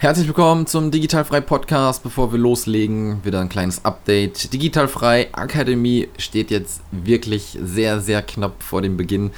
Herzlich willkommen zum Digitalfrei Podcast. Bevor wir loslegen, wieder ein kleines Update. Digitalfrei Akademie steht jetzt wirklich sehr, sehr knapp vor dem Beginn.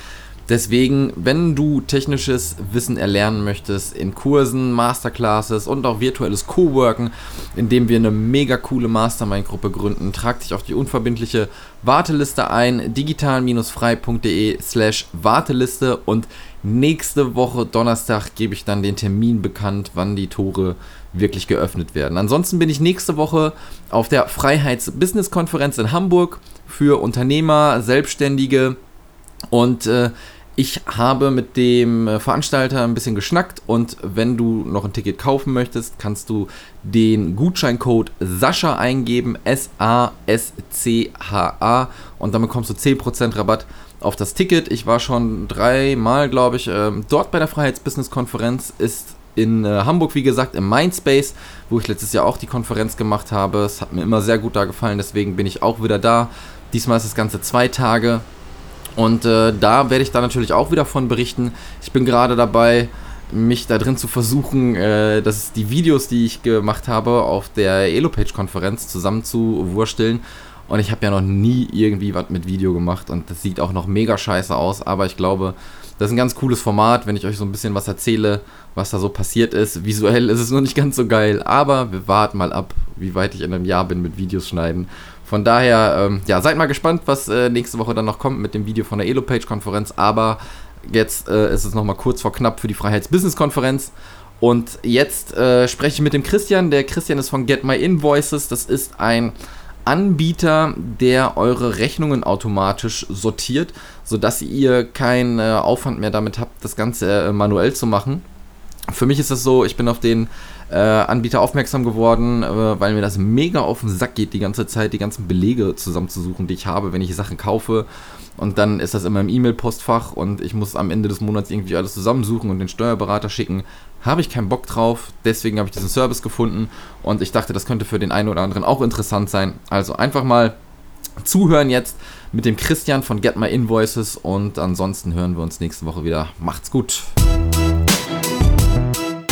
Deswegen, wenn du technisches Wissen erlernen möchtest in Kursen, Masterclasses und auch virtuelles Coworken, indem wir eine mega coole Mastermind-Gruppe gründen, trag dich auf die unverbindliche Warteliste ein, digital-frei.de slash Warteliste und Nächste Woche Donnerstag gebe ich dann den Termin bekannt, wann die Tore wirklich geöffnet werden. Ansonsten bin ich nächste Woche auf der Freiheits-Business-Konferenz in Hamburg für Unternehmer, Selbstständige und äh, ich habe mit dem äh, Veranstalter ein bisschen geschnackt und wenn du noch ein Ticket kaufen möchtest, kannst du den Gutscheincode Sascha eingeben, S-A-S-C-H-A und dann bekommst du 10% Rabatt auf das Ticket. Ich war schon dreimal, glaube ich, äh, dort bei der Freiheits-Business-Konferenz. Ist in äh, Hamburg, wie gesagt, im Mindspace, wo ich letztes Jahr auch die Konferenz gemacht habe. Es hat mir immer sehr gut da gefallen, deswegen bin ich auch wieder da. Diesmal ist das Ganze zwei Tage. Und äh, da werde ich da natürlich auch wieder von berichten. Ich bin gerade dabei, mich da drin zu versuchen, äh, dass die Videos, die ich gemacht habe, auf der Elopage-Konferenz zusammenzuwursteln und ich habe ja noch nie irgendwie was mit Video gemacht und das sieht auch noch mega scheiße aus, aber ich glaube, das ist ein ganz cooles Format, wenn ich euch so ein bisschen was erzähle, was da so passiert ist. Visuell ist es noch nicht ganz so geil, aber wir warten mal ab, wie weit ich in einem Jahr bin mit Videos schneiden. Von daher, ähm, ja, seid mal gespannt, was äh, nächste Woche dann noch kommt mit dem Video von der Elopage-Konferenz. Aber jetzt äh, ist es nochmal kurz vor knapp für die Freiheits-Business-Konferenz. Und jetzt äh, spreche ich mit dem Christian. Der Christian ist von Get My Invoices. Das ist ein Anbieter, der eure Rechnungen automatisch sortiert, sodass ihr keinen äh, Aufwand mehr damit habt, das Ganze äh, manuell zu machen. Für mich ist es so, ich bin auf den äh, Anbieter aufmerksam geworden, äh, weil mir das mega auf den Sack geht, die ganze Zeit die ganzen Belege zusammenzusuchen, die ich habe, wenn ich Sachen kaufe. Und dann ist das in meinem E-Mail-Postfach und ich muss am Ende des Monats irgendwie alles zusammensuchen und den Steuerberater schicken. Habe ich keinen Bock drauf, deswegen habe ich diesen Service gefunden und ich dachte, das könnte für den einen oder anderen auch interessant sein. Also einfach mal zuhören jetzt mit dem Christian von Get My Invoices und ansonsten hören wir uns nächste Woche wieder. Macht's gut.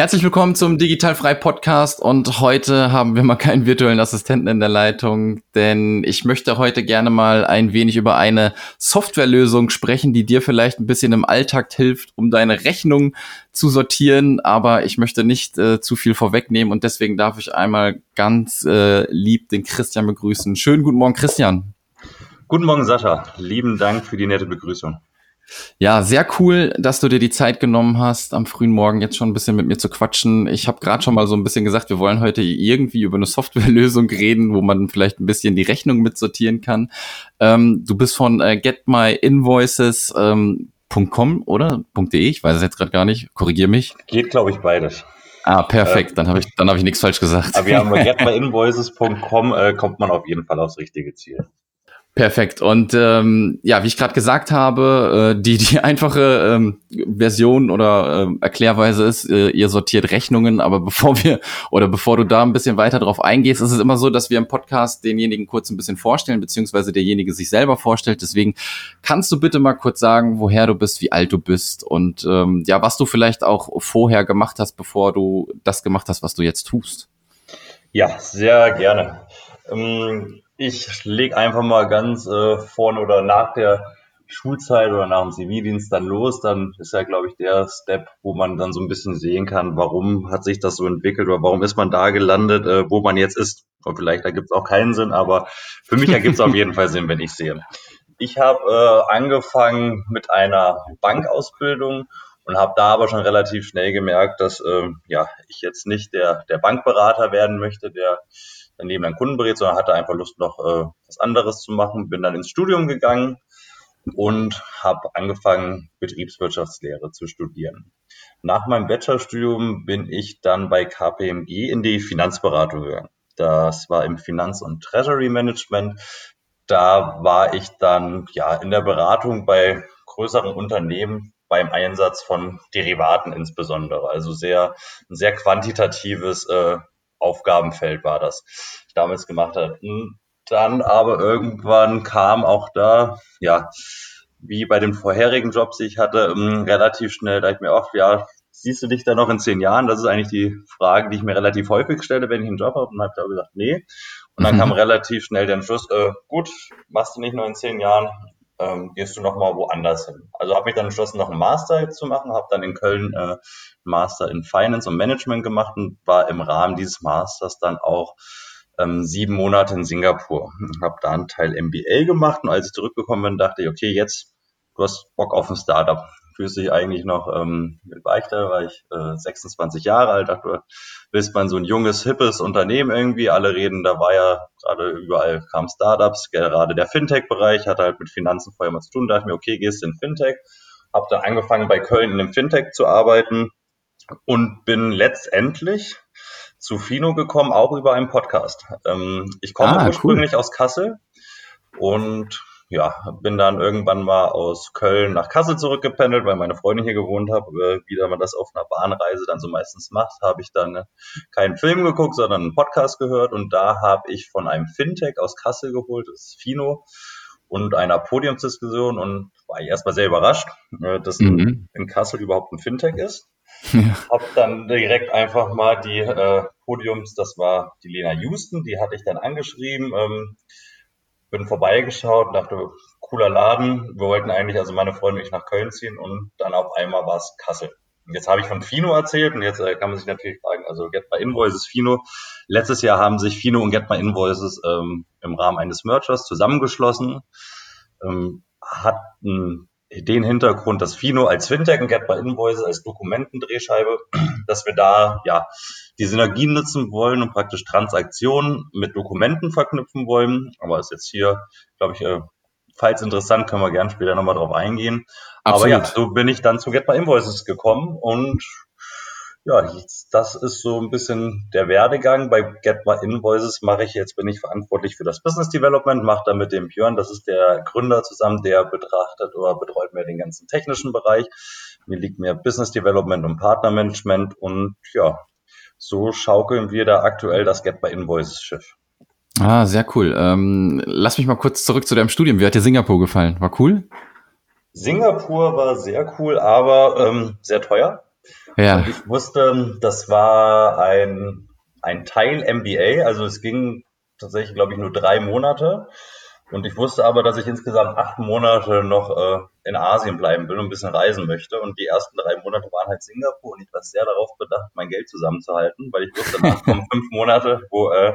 Herzlich willkommen zum Digitalfrei Podcast und heute haben wir mal keinen virtuellen Assistenten in der Leitung, denn ich möchte heute gerne mal ein wenig über eine Softwarelösung sprechen, die dir vielleicht ein bisschen im Alltag hilft, um deine Rechnung zu sortieren, aber ich möchte nicht äh, zu viel vorwegnehmen und deswegen darf ich einmal ganz äh, lieb den Christian begrüßen. Schönen guten Morgen, Christian. Guten Morgen, Sascha. Lieben Dank für die nette Begrüßung. Ja, sehr cool, dass du dir die Zeit genommen hast, am frühen Morgen jetzt schon ein bisschen mit mir zu quatschen. Ich habe gerade schon mal so ein bisschen gesagt, wir wollen heute irgendwie über eine Softwarelösung reden, wo man vielleicht ein bisschen die Rechnung mitsortieren kann. Ähm, du bist von äh, getmyinvoices.com ähm, oder .de, ich weiß es jetzt gerade gar nicht, korrigier mich. Geht, glaube ich, beides. Ah, perfekt, ähm, dann habe ich, dann hab ich nichts falsch gesagt. Aber wir haben bei getmyinvoices.com äh, kommt man auf jeden Fall aufs richtige Ziel. Perfekt. Und ähm, ja, wie ich gerade gesagt habe, äh, die, die einfache ähm, Version oder äh, Erklärweise ist, äh, ihr sortiert Rechnungen, aber bevor wir oder bevor du da ein bisschen weiter drauf eingehst, ist es immer so, dass wir im Podcast denjenigen kurz ein bisschen vorstellen, beziehungsweise derjenige sich selber vorstellt. Deswegen kannst du bitte mal kurz sagen, woher du bist, wie alt du bist und ähm, ja, was du vielleicht auch vorher gemacht hast, bevor du das gemacht hast, was du jetzt tust. Ja, sehr gerne. Ähm ich lege einfach mal ganz äh, vorne oder nach der Schulzeit oder nach dem Zivildienst dann los. Dann ist ja, glaube ich, der Step, wo man dann so ein bisschen sehen kann, warum hat sich das so entwickelt oder warum ist man da gelandet, äh, wo man jetzt ist. Und vielleicht ergibt es auch keinen Sinn, aber für mich ergibt es auf jeden Fall Sinn, wenn ich sehe. Ich habe äh, angefangen mit einer Bankausbildung und habe da aber schon relativ schnell gemerkt, dass äh, ja ich jetzt nicht der der Bankberater werden möchte, der neben einem Kunden berät, sondern hatte einfach Lust, noch äh, was anderes zu machen. Bin dann ins Studium gegangen und habe angefangen, Betriebswirtschaftslehre zu studieren. Nach meinem Bachelorstudium bin ich dann bei KPMG in die Finanzberatung gegangen. Das war im Finanz- und Treasury Management. Da war ich dann ja in der Beratung bei größeren Unternehmen, beim Einsatz von Derivaten insbesondere. Also sehr, ein sehr quantitatives äh, Aufgabenfeld war das, ich damals gemacht habe. Dann aber irgendwann kam auch da, ja, wie bei den vorherigen Jobs, die ich hatte, ähm, relativ schnell, da ich mir auch, ja, siehst du dich da noch in zehn Jahren? Das ist eigentlich die Frage, die ich mir relativ häufig stelle, wenn ich einen Job habe. Und habe da gesagt, nee. Und dann mhm. kam relativ schnell der Entschluss, äh, gut, machst du nicht nur in zehn Jahren, ähm, gehst du nochmal woanders hin. Also habe mich dann entschlossen, noch einen Master zu machen, habe dann in Köln äh, Master in Finance und Management gemacht und war im Rahmen dieses Masters dann auch ähm, sieben Monate in Singapur. Habe da einen Teil MBA gemacht und als ich zurückgekommen bin, dachte ich, okay, jetzt du hast Bock auf ein Startup. Fühlst dich eigentlich noch, ähm, mit Beichter war ich äh, 26 Jahre alt, dachte, du bist man so ein junges, hippes Unternehmen irgendwie. Alle reden, da war ja gerade überall kamen Startups, gerade der Fintech-Bereich hatte halt mit Finanzen vorher mal zu tun. Da dachte ich mir, okay, gehst in Fintech. Hab dann angefangen bei Köln in einem Fintech zu arbeiten und bin letztendlich zu Fino gekommen, auch über einen Podcast. Ähm, ich komme ah, ursprünglich cool. aus Kassel und ja, bin dann irgendwann mal aus Köln nach Kassel zurückgependelt, weil meine Freundin hier gewohnt hat. Wie man das auf einer Bahnreise dann so meistens macht, habe ich dann äh, keinen Film geguckt, sondern einen Podcast gehört. Und da habe ich von einem Fintech aus Kassel geholt, das ist Fino, und einer Podiumsdiskussion und war erstmal sehr überrascht, äh, dass mhm. in Kassel überhaupt ein Fintech ist. Ja. Hab dann direkt einfach mal die äh, Podiums, das war die Lena Houston, die hatte ich dann angeschrieben. Ähm, bin vorbeigeschaut und dachte, cooler Laden. Wir wollten eigentlich, also meine Freundin und ich nach Köln ziehen und dann auf einmal war es Kassel. Und jetzt habe ich von Fino erzählt und jetzt äh, kann man sich natürlich fragen, also Get My Invoices Fino. Letztes Jahr haben sich Fino und Get My Invoices ähm, im Rahmen eines Mergers zusammengeschlossen, ähm, hatten den Hintergrund, dass Fino als Fintech und Get by Invoices als Dokumentendrehscheibe, dass wir da ja die Synergien nutzen wollen und praktisch Transaktionen mit Dokumenten verknüpfen wollen. Aber ist jetzt hier, glaube ich, äh, falls interessant, können wir gerne später nochmal drauf eingehen. Absolut. Aber ja, so bin ich dann zu Get by Invoices gekommen und ja, das ist so ein bisschen der Werdegang. Bei Get My Invoices mache ich jetzt, bin ich verantwortlich für das Business Development, mache da mit dem Björn, das ist der Gründer zusammen, der betrachtet oder betreut mir den ganzen technischen Bereich. Mir liegt mehr Business Development und Partnermanagement und ja, so schaukeln wir da aktuell das Get My Invoices Schiff. Ah, sehr cool. Ähm, lass mich mal kurz zurück zu deinem Studium. Wie hat dir Singapur gefallen? War cool? Singapur war sehr cool, aber ähm, sehr teuer. Ja. Und ich wusste, das war ein, ein Teil MBA, also es ging tatsächlich, glaube ich, nur drei Monate. Und ich wusste aber, dass ich insgesamt acht Monate noch äh, in Asien bleiben will und ein bisschen reisen möchte. Und die ersten drei Monate waren halt Singapur und ich war sehr darauf bedacht, mein Geld zusammenzuhalten, weil ich wusste, danach kommen fünf Monate, wo äh,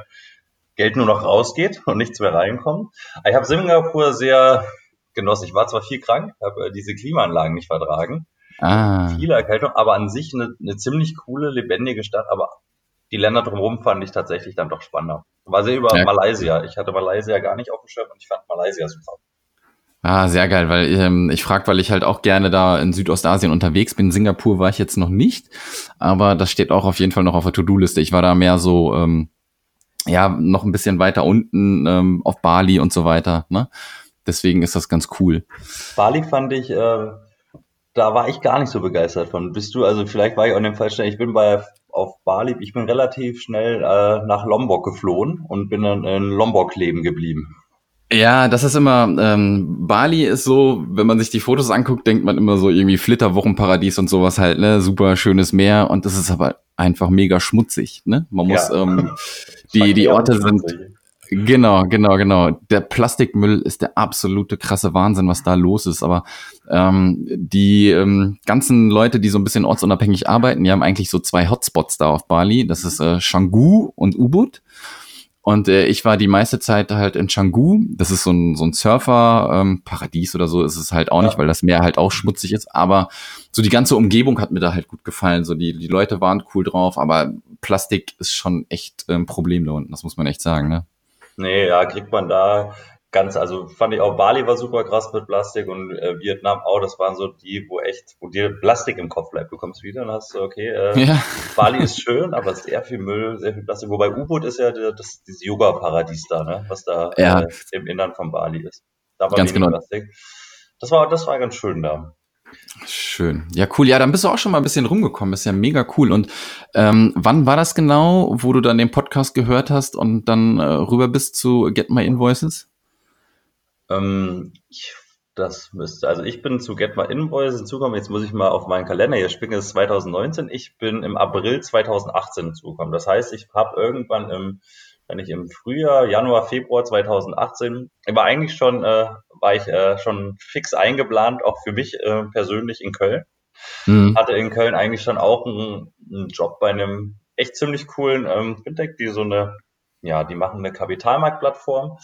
Geld nur noch rausgeht und nichts mehr reinkommt. Ich habe Singapur sehr genossen. Ich war zwar viel krank, habe äh, diese Klimaanlagen nicht vertragen, Ah. Viele Erkältung, aber an sich eine, eine ziemlich coole, lebendige Stadt, aber die Länder drumherum fand ich tatsächlich dann doch spannender. War sehr über ja. Malaysia. Ich hatte Malaysia gar nicht auf dem Schirm und ich fand Malaysia super. Ah, sehr geil, weil ähm, ich frage, weil ich halt auch gerne da in Südostasien unterwegs bin. Singapur war ich jetzt noch nicht, aber das steht auch auf jeden Fall noch auf der To-Do-Liste. Ich war da mehr so, ähm, ja, noch ein bisschen weiter unten ähm, auf Bali und so weiter. Ne? Deswegen ist das ganz cool. Bali fand ich äh, da war ich gar nicht so begeistert von. Bist du, also vielleicht war ich auch in dem Fall schnell, ich bin bei auf Bali, ich bin relativ schnell äh, nach Lombok geflohen und bin dann in Lombok leben geblieben. Ja, das ist immer, ähm, Bali ist so, wenn man sich die Fotos anguckt, denkt man immer so irgendwie Flitterwochenparadies und sowas halt, ne, super schönes Meer und das ist aber einfach mega schmutzig, ne? Man muss, ja. ähm, die, die Orte sind, Genau, genau, genau. Der Plastikmüll ist der absolute krasse Wahnsinn, was da los ist. Aber ähm, die ähm, ganzen Leute, die so ein bisschen ortsunabhängig arbeiten, die haben eigentlich so zwei Hotspots da auf Bali. Das ist äh, Canggu und Ubud. Und äh, ich war die meiste Zeit halt in Canggu. Das ist so ein, so ein Surfer-Paradies ähm, oder so ist es halt auch nicht, weil das Meer halt auch schmutzig ist. Aber so die ganze Umgebung hat mir da halt gut gefallen. So die, die Leute waren cool drauf, aber Plastik ist schon echt ein ähm, Problem da unten. Das muss man echt sagen, ne? Nee, ja, kriegt man da ganz, also fand ich auch Bali war super krass mit Plastik und äh, Vietnam auch, das waren so die, wo echt, wo dir Plastik im Kopf bleibt. Du kommst wieder und hast so, okay, äh, ja. Bali ist schön, aber sehr viel Müll, sehr viel Plastik. Wobei U-Boot ist ja das, dieses Yoga-Paradies da, ne, was da ja. äh, im Innern von Bali ist. Da war ganz genau. Plastik. Das war, das war ganz schön da. Schön. Ja, cool. Ja, dann bist du auch schon mal ein bisschen rumgekommen. Ist ja mega cool. Und ähm, wann war das genau, wo du dann den Podcast gehört hast und dann äh, rüber bist zu Get My Invoices? Ähm, das müsste, also ich bin zu Get My Invoices zugekommen. Jetzt muss ich mal auf meinen Kalender hier spicken. Es ist 2019. Ich bin im April 2018 zugekommen. Das heißt, ich habe irgendwann im wenn ich im Frühjahr, Januar, Februar 2018, war eigentlich schon, äh, war ich äh, schon fix eingeplant, auch für mich äh, persönlich in Köln. Mhm. Hatte in Köln eigentlich schon auch einen, einen Job bei einem echt ziemlich coolen ähm, Fintech, die so eine, ja, die machen eine Kapitalmarktplattform.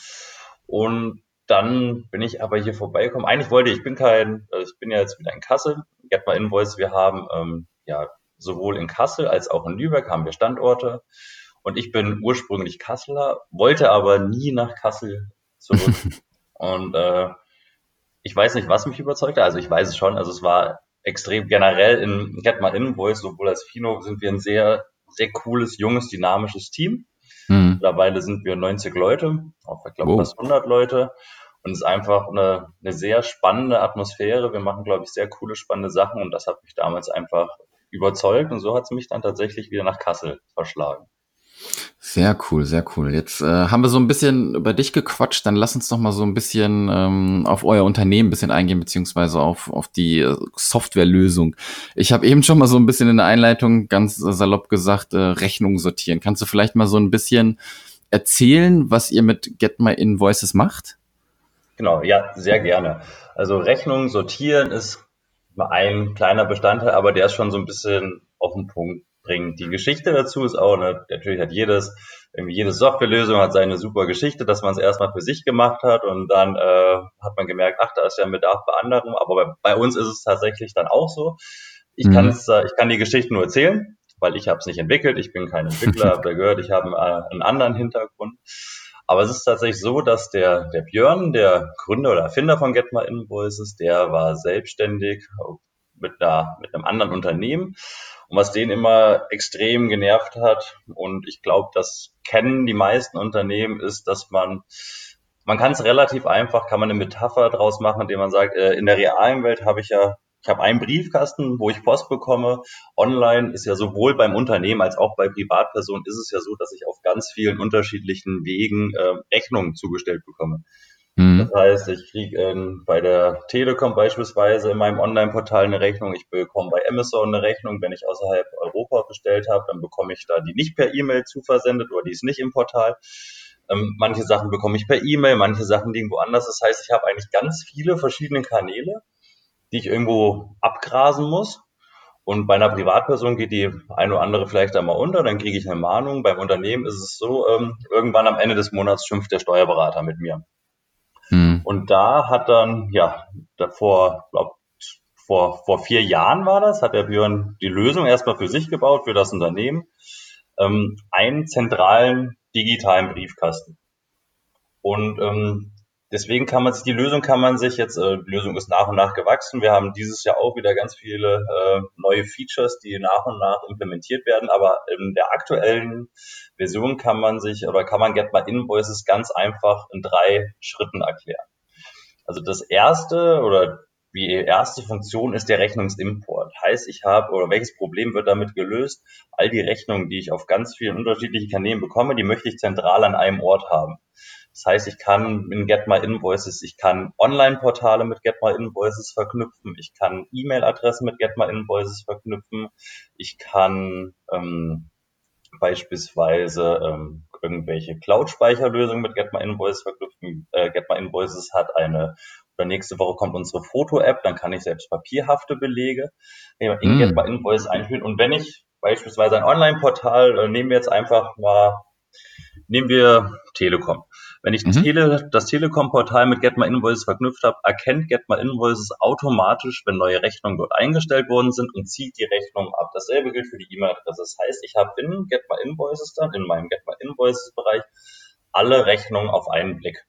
Und dann bin ich aber hier vorbeigekommen. Eigentlich wollte ich, ich bin kein, also ich bin ja jetzt wieder in Kassel, Get My Invoice, wir haben ähm, ja sowohl in Kassel als auch in Lübeck haben wir Standorte. Und ich bin ursprünglich Kasseler, wollte aber nie nach Kassel zurück. und äh, ich weiß nicht, was mich überzeugte. Also ich weiß es schon. Also es war extrem generell in Get My Invoice, sowohl als Fino sind wir ein sehr, sehr cooles, junges, dynamisches Team. Mhm. Mittlerweile sind wir 90 Leute, auch ich glaube oh. fast 100 Leute. Und es ist einfach eine, eine sehr spannende Atmosphäre. Wir machen, glaube ich, sehr coole, spannende Sachen. Und das hat mich damals einfach überzeugt. Und so hat es mich dann tatsächlich wieder nach Kassel verschlagen. Sehr cool, sehr cool. Jetzt äh, haben wir so ein bisschen über dich gequatscht, dann lass uns doch mal so ein bisschen ähm, auf euer Unternehmen ein bisschen eingehen, beziehungsweise auf, auf die äh, Softwarelösung. Ich habe eben schon mal so ein bisschen in der Einleitung ganz salopp gesagt, äh, Rechnungen sortieren. Kannst du vielleicht mal so ein bisschen erzählen, was ihr mit Get My Invoices macht? Genau, ja, sehr gerne. Also Rechnungen sortieren ist ein kleiner Bestandteil, aber der ist schon so ein bisschen auf den Punkt bringen. Die Geschichte dazu ist auch, ne, natürlich hat jedes, irgendwie jede Softwarelösung hat seine super Geschichte, dass man es erstmal für sich gemacht hat und dann äh, hat man gemerkt, ach, da ist ja ein Bedarf bei anderen, aber bei, bei uns ist es tatsächlich dann auch so. Ich mhm. kann es, äh, ich kann die Geschichte nur erzählen, weil ich habe es nicht entwickelt, ich bin kein Entwickler, habe gehört, ich habe äh, einen anderen Hintergrund. Aber es ist tatsächlich so, dass der, der Björn, der Gründer oder Erfinder von Get My Invoices, der war selbstständig mit, einer, mit einem anderen Unternehmen und was den immer extrem genervt hat, und ich glaube, das kennen die meisten Unternehmen, ist, dass man, man kann es relativ einfach, kann man eine Metapher draus machen, indem man sagt, äh, in der realen Welt habe ich ja ich habe einen Briefkasten, wo ich Post bekomme. Online ist ja sowohl beim Unternehmen als auch bei Privatpersonen ist es ja so, dass ich auf ganz vielen unterschiedlichen Wegen äh, Rechnungen zugestellt bekomme. Mhm. Das heißt, ich kriege ähm, bei der Telekom beispielsweise in meinem Online-Portal eine Rechnung, ich bekomme bei Amazon eine Rechnung, wenn ich außerhalb Europa bestellt habe, dann bekomme ich da die nicht per E-Mail zuversendet oder die ist nicht im Portal. Ähm, manche Sachen bekomme ich per E-Mail, manche Sachen liegen woanders. Das heißt, ich habe eigentlich ganz viele verschiedene Kanäle, die ich irgendwo abgrasen muss. Und bei einer Privatperson geht die eine oder andere vielleicht einmal unter, dann kriege ich eine Mahnung. Beim Unternehmen ist es so, ähm, irgendwann am Ende des Monats schimpft der Steuerberater mit mir. Und da hat dann, ja, davor, glaub, vor, vor vier Jahren war das, hat der Björn die Lösung erstmal für sich gebaut, für das Unternehmen, ähm, einen zentralen digitalen Briefkasten. Und ähm, deswegen kann man sich, die Lösung kann man sich jetzt, äh, die Lösung ist nach und nach gewachsen. Wir haben dieses Jahr auch wieder ganz viele äh, neue Features, die nach und nach implementiert werden. Aber in der aktuellen Version kann man sich oder kann man Get My Invoices ganz einfach in drei Schritten erklären. Also das erste oder die erste Funktion ist der Rechnungsimport. Heißt, ich habe, oder welches Problem wird damit gelöst? All die Rechnungen, die ich auf ganz vielen unterschiedlichen Kanälen bekomme, die möchte ich zentral an einem Ort haben. Das heißt, ich kann in Get My Invoices, ich kann Online-Portale mit Get My Invoices verknüpfen, ich kann E-Mail-Adressen mit Get My Invoices verknüpfen, ich kann ähm, beispielsweise ähm, irgendwelche Cloud-Speicherlösungen mit Get My Invoices verknüpfen. Äh, Get My Invoices hat eine, oder nächste Woche kommt unsere Foto-App, dann kann ich selbst papierhafte Belege in mm. Get My Invoices einführen. Und wenn ich beispielsweise ein Online-Portal, äh, nehmen wir jetzt einfach mal, nehmen wir Telekom. Wenn ich mhm. Tele, das Telekom-Portal mit Get My Invoices verknüpft habe, erkennt Get My Invoices automatisch, wenn neue Rechnungen dort eingestellt worden sind und zieht die Rechnung ab. Dasselbe gilt für die E-Mail-Adresse. Das heißt, ich habe in Get My Invoices dann, in meinem Get My Invoices-Bereich, alle Rechnungen auf einen Blick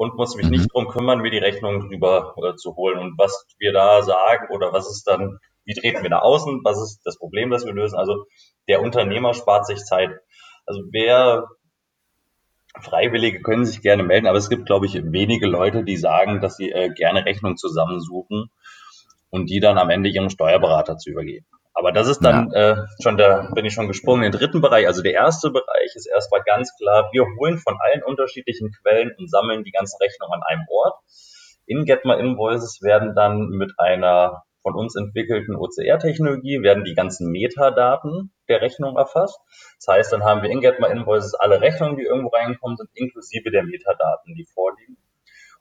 und muss mich mhm. nicht drum kümmern, mir die Rechnung drüber äh, zu holen. Und was wir da sagen oder was ist dann, wie treten wir da außen, was ist das Problem, das wir lösen? Also der Unternehmer spart sich Zeit. Also wer Freiwillige können sich gerne melden, aber es gibt, glaube ich, wenige Leute, die sagen, dass sie äh, gerne Rechnung zusammensuchen. und die dann am Ende ihrem Steuerberater zu übergeben. Aber das ist dann ja. äh, schon da bin ich schon gesprungen den dritten Bereich. Also der erste Bereich ist erstmal ganz klar, wir holen von allen unterschiedlichen Quellen und sammeln die ganzen Rechnungen an einem Ort. In Get My Invoices werden dann mit einer von uns entwickelten OCR-Technologie werden die ganzen Metadaten der Rechnung erfasst. Das heißt, dann haben wir in Get My Invoices alle Rechnungen, die irgendwo reinkommen sind, inklusive der Metadaten, die vorliegen.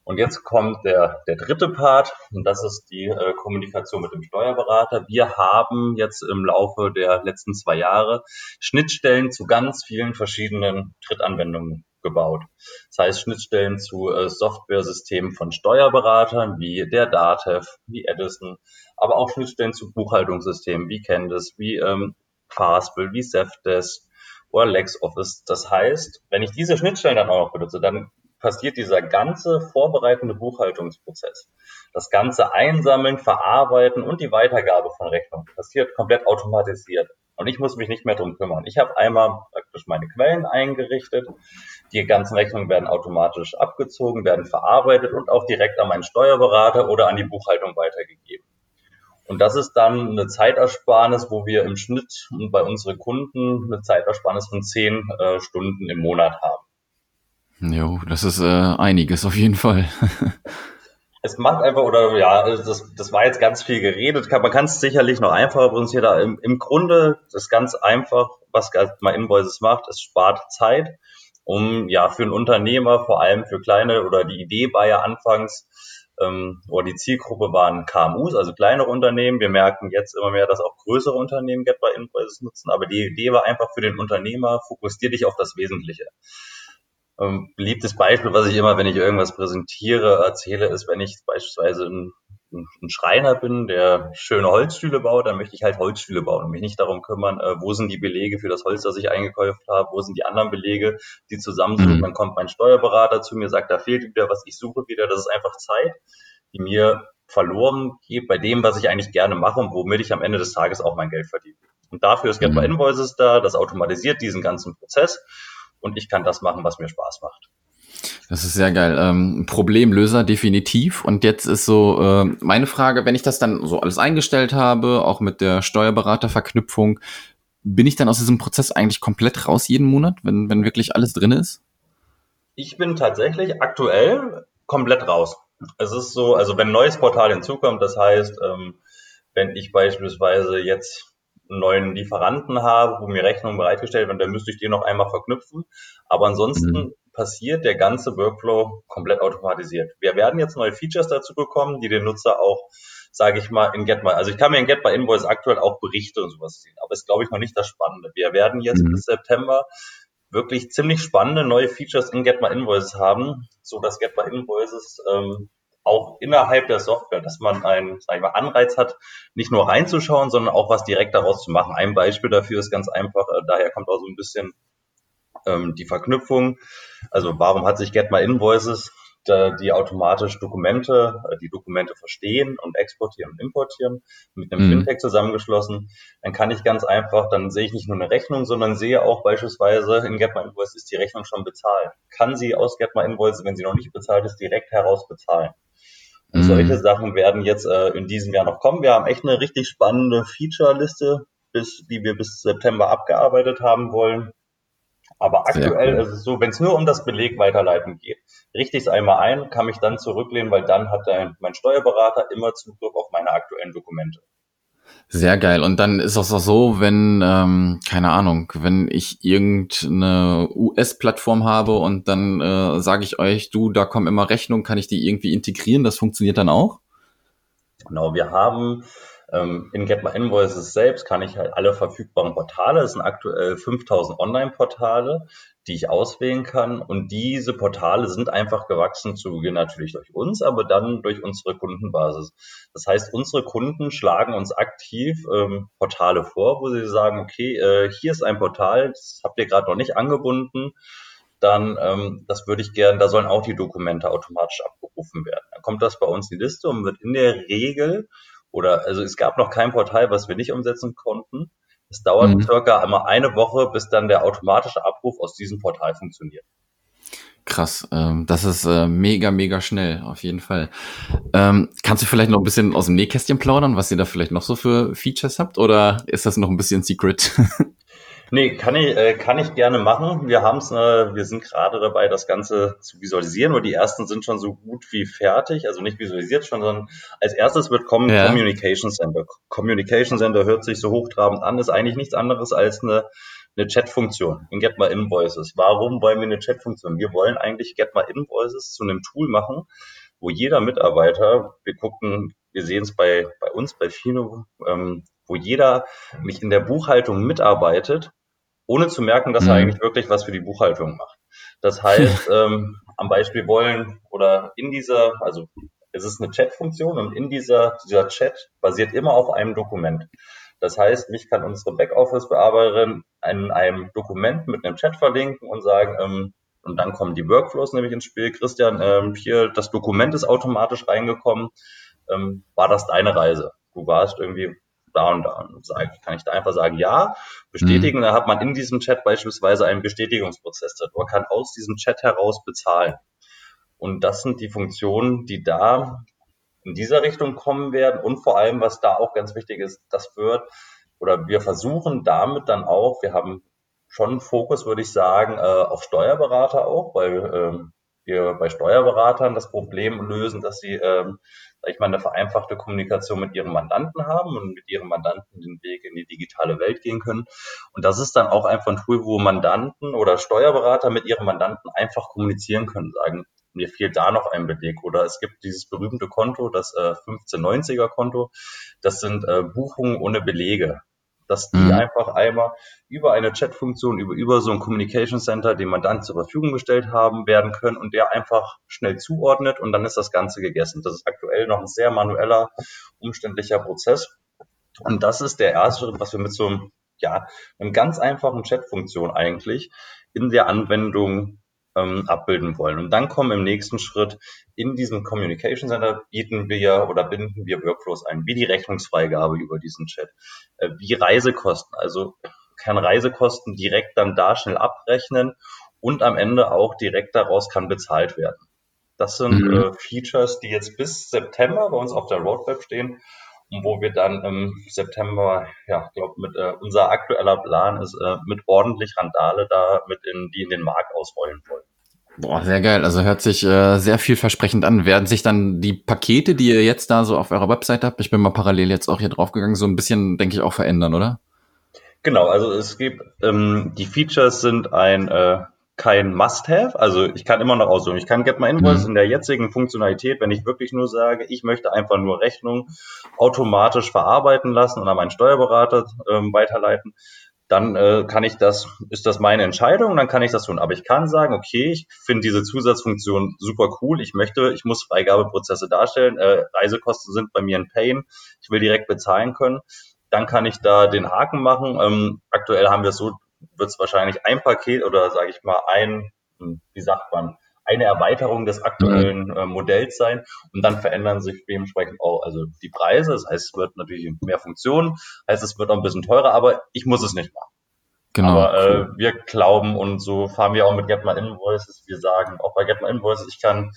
Und jetzt kommt der, der dritte Part und das ist die äh, Kommunikation mit dem Steuerberater. Wir haben jetzt im Laufe der letzten zwei Jahre Schnittstellen zu ganz vielen verschiedenen Drittanwendungen gebaut. Das heißt Schnittstellen zu äh, Softwaresystemen von Steuerberatern wie der DATEV, wie Edison, aber auch Schnittstellen zu Buchhaltungssystemen wie Candice, wie ähm, Fastbill, wie Zefdesk oder LexOffice. Das heißt, wenn ich diese Schnittstellen dann auch noch benutze, dann passiert dieser ganze vorbereitende Buchhaltungsprozess. Das ganze Einsammeln, Verarbeiten und die Weitergabe von Rechnungen passiert komplett automatisiert. Und ich muss mich nicht mehr drum kümmern. Ich habe einmal praktisch meine Quellen eingerichtet. Die ganzen Rechnungen werden automatisch abgezogen, werden verarbeitet und auch direkt an meinen Steuerberater oder an die Buchhaltung weitergegeben. Und das ist dann eine Zeitersparnis, wo wir im Schnitt bei unseren Kunden eine Zeitersparnis von zehn äh, Stunden im Monat haben. Jo, das ist äh, einiges auf jeden Fall. es macht einfach, oder ja, das, das war jetzt ganz viel geredet, man kann es sicherlich noch einfacher präsentieren. Da im, Im Grunde ist ganz einfach, was mal Invoices macht, es spart Zeit, um ja für einen Unternehmer, vor allem für kleine, oder die Idee war ja anfangs, ähm, oder die Zielgruppe waren KMUs, also kleinere Unternehmen. Wir merken jetzt immer mehr, dass auch größere Unternehmen Get by Invoices nutzen, aber die Idee war einfach für den Unternehmer, fokussier dich auf das Wesentliche. Ähm, beliebtes Beispiel, was ich immer, wenn ich irgendwas präsentiere, erzähle, ist, wenn ich beispielsweise ein, ein Schreiner bin, der schöne Holzstühle baut, dann möchte ich halt Holzstühle bauen und mich nicht darum kümmern, äh, wo sind die Belege für das Holz, das ich eingekauft habe, wo sind die anderen Belege, die zusammensuchen. Mhm. Dann kommt mein Steuerberater zu mir, sagt, da fehlt wieder was, ich suche wieder. Das ist einfach Zeit, die mir verloren geht bei dem, was ich eigentlich gerne mache und womit ich am Ende des Tages auch mein Geld verdiene. Und dafür ist Get mhm. Invoices da, das automatisiert diesen ganzen Prozess und ich kann das machen, was mir Spaß macht. Das ist sehr geil. Ähm, Problemlöser definitiv. Und jetzt ist so äh, meine Frage, wenn ich das dann so alles eingestellt habe, auch mit der Steuerberaterverknüpfung, bin ich dann aus diesem Prozess eigentlich komplett raus jeden Monat, wenn, wenn wirklich alles drin ist? Ich bin tatsächlich aktuell komplett raus. Es ist so, also wenn ein neues Portal hinzukommt, das heißt, ähm, wenn ich beispielsweise jetzt einen neuen Lieferanten habe, wo mir Rechnungen bereitgestellt werden, dann müsste ich den noch einmal verknüpfen. Aber ansonsten mhm. passiert der ganze Workflow komplett automatisiert. Wir werden jetzt neue Features dazu bekommen, die den Nutzer auch, sage ich mal, in GetMy, also ich kann mir in GetMy Invoice aktuell auch Berichte und sowas sehen, aber ist, glaube ich, noch nicht das Spannende. Wir werden jetzt mhm. bis September wirklich ziemlich spannende neue Features in GetMy Invoices haben, so dass GetMy Invoices ähm, auch innerhalb der Software, dass man einen sag ich mal, Anreiz hat, nicht nur reinzuschauen, sondern auch was direkt daraus zu machen. Ein Beispiel dafür ist ganz einfach, äh, daher kommt auch so ein bisschen ähm, die Verknüpfung. Also warum hat sich Get My Invoices die automatisch Dokumente, äh, die Dokumente verstehen und exportieren und importieren, mit einem mhm. Fintech zusammengeschlossen, dann kann ich ganz einfach, dann sehe ich nicht nur eine Rechnung, sondern sehe auch beispielsweise in Get My Invoice ist die Rechnung schon bezahlt. Kann sie aus Get My Invoice, wenn sie noch nicht bezahlt ist, direkt heraus bezahlen. Mhm. Solche Sachen werden jetzt äh, in diesem Jahr noch kommen. Wir haben echt eine richtig spannende Feature-Liste, bis, die wir bis September abgearbeitet haben wollen. Aber aktuell cool. ist es so, wenn es nur um das Beleg weiterleiten geht, richte ich es einmal ein, kann mich dann zurücklehnen, weil dann hat der, mein Steuerberater immer Zugriff auf meine aktuellen Dokumente. Sehr geil. Und dann ist es auch so, wenn, ähm, keine Ahnung, wenn ich irgendeine US-Plattform habe und dann äh, sage ich euch, du, da kommen immer Rechnungen, kann ich die irgendwie integrieren? Das funktioniert dann auch? Genau, wir haben in Get Invoices selbst kann ich halt alle verfügbaren Portale, es sind aktuell 5000 Online-Portale, die ich auswählen kann. Und diese Portale sind einfach gewachsen zu Beginn natürlich durch uns, aber dann durch unsere Kundenbasis. Das heißt, unsere Kunden schlagen uns aktiv ähm, Portale vor, wo sie sagen, okay, äh, hier ist ein Portal, das habt ihr gerade noch nicht angebunden dann ähm, das würde ich gerne, da sollen auch die Dokumente automatisch abgerufen werden. Dann kommt das bei uns in die Liste und wird in der Regel oder also es gab noch kein Portal, was wir nicht umsetzen konnten. Es dauert mhm. circa einmal eine Woche, bis dann der automatische Abruf aus diesem Portal funktioniert. Krass, ähm, das ist äh, mega, mega schnell, auf jeden Fall. Ähm, kannst du vielleicht noch ein bisschen aus dem Nähkästchen plaudern, was ihr da vielleicht noch so für Features habt, oder ist das noch ein bisschen Secret? Nee, kann ich, äh, kann ich gerne machen. Wir haben's, äh, wir sind gerade dabei, das Ganze zu visualisieren, und die ersten sind schon so gut wie fertig, also nicht visualisiert schon, sondern als erstes wird kommen ja. Communication Center. Communication Center hört sich so hochtrabend an, ist eigentlich nichts anderes als eine eine Chat-Funktion in Get My Invoices. Warum wollen wir eine Chat-Funktion? Wir wollen eigentlich Get My Invoices zu einem Tool machen, wo jeder Mitarbeiter, wir gucken, wir sehen es bei, bei uns, bei Fino, ähm, wo jeder mich in der Buchhaltung mitarbeitet, ohne zu merken, dass mhm. er eigentlich wirklich was für die Buchhaltung macht. Das heißt, ähm, am Beispiel wollen oder in dieser, also es ist eine Chat-Funktion und in dieser, dieser Chat basiert immer auf einem Dokument. Das heißt, mich kann unsere Backoffice-Bearbeiterin in einem Dokument mit einem Chat verlinken und sagen, ähm, und dann kommen die Workflows nämlich ins Spiel. Christian, ähm, hier, das Dokument ist automatisch reingekommen. Ähm, war das deine Reise? Du warst irgendwie da und da. Und sag, kann ich da einfach sagen, ja, bestätigen. Mhm. Dann hat man in diesem Chat beispielsweise einen Bestätigungsprozess. Man kann aus diesem Chat heraus bezahlen. Und das sind die Funktionen, die da in dieser Richtung kommen werden. Und vor allem, was da auch ganz wichtig ist, das wird oder wir versuchen damit dann auch, wir haben schon Fokus, würde ich sagen, äh, auf Steuerberater auch, weil ähm, wir bei Steuerberatern das Problem lösen, dass sie, ähm, sag ich mal, eine vereinfachte Kommunikation mit ihren Mandanten haben und mit ihren Mandanten den Weg in die digitale Welt gehen können. Und das ist dann auch einfach ein Tool, wo Mandanten oder Steuerberater mit ihren Mandanten einfach kommunizieren können, sagen, mir fehlt da noch ein Beleg. Oder es gibt dieses berühmte Konto, das äh, 1590er Konto. Das sind äh, Buchungen ohne Belege. Dass die mhm. einfach einmal über eine Chat-Funktion, über, über so ein Communication Center, den man dann zur Verfügung gestellt haben, werden können und der einfach schnell zuordnet und dann ist das Ganze gegessen. Das ist aktuell noch ein sehr manueller, umständlicher Prozess. Und das ist der erste Schritt, was wir mit so einem, ja, einem ganz einfachen Chat-Funktion eigentlich in der Anwendung ähm, abbilden wollen. Und dann kommen im nächsten Schritt in diesem Communication Center bieten wir oder binden wir Workflows ein, wie die Rechnungsfreigabe über diesen Chat, äh, wie Reisekosten, also kann Reisekosten direkt dann da schnell abrechnen und am Ende auch direkt daraus kann bezahlt werden. Das sind mhm. äh, Features, die jetzt bis September bei uns auf der Roadmap stehen wo wir dann im September, ja, glaube mit äh, unser aktueller Plan ist, äh, mit ordentlich Randale da mit in die in den Markt ausrollen wollen. Boah, sehr geil. Also hört sich äh, sehr vielversprechend an. Werden sich dann die Pakete, die ihr jetzt da so auf eurer Website habt, ich bin mal parallel jetzt auch hier draufgegangen, so ein bisschen, denke ich, auch verändern, oder? Genau, also es gibt, ähm, die Features sind ein äh, kein Must-Have. Also ich kann immer noch aussuchen. Ich kann Get My Invoice mhm. in der jetzigen Funktionalität, wenn ich wirklich nur sage, ich möchte einfach nur Rechnung automatisch verarbeiten lassen und an meinen Steuerberater ähm, weiterleiten, dann äh, kann ich das, ist das meine Entscheidung, dann kann ich das tun. Aber ich kann sagen, okay, ich finde diese Zusatzfunktion super cool. Ich möchte, ich muss Freigabeprozesse darstellen. Äh, Reisekosten sind bei mir ein Pain. Ich will direkt bezahlen können. Dann kann ich da den Haken machen. Ähm, aktuell haben wir es so wird es wahrscheinlich ein Paket oder sage ich mal ein, hm, wie sagt man, eine Erweiterung des aktuellen äh, Modells sein und dann verändern sich dementsprechend auch also die Preise. Das heißt, es wird natürlich mehr Funktionen, heißt es wird auch ein bisschen teurer, aber ich muss es nicht machen. Genau. Aber äh, wir glauben und so fahren wir auch mit Get My Invoices. Wir sagen auch bei Get My Invoices, ich kann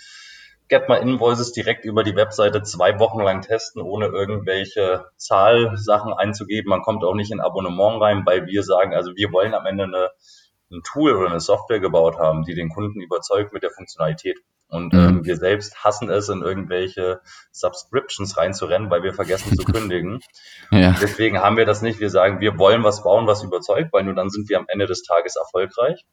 Get My Invoices direkt über die Webseite zwei Wochen lang testen, ohne irgendwelche Zahlsachen einzugeben. Man kommt auch nicht in Abonnement rein, weil wir sagen, also wir wollen am Ende eine, ein Tool oder eine Software gebaut haben, die den Kunden überzeugt mit der Funktionalität. Und mhm. ähm, wir selbst hassen es, in irgendwelche Subscriptions reinzurennen, weil wir vergessen zu kündigen. ja. Deswegen haben wir das nicht. Wir sagen, wir wollen was bauen, was überzeugt, weil nur dann sind wir am Ende des Tages erfolgreich.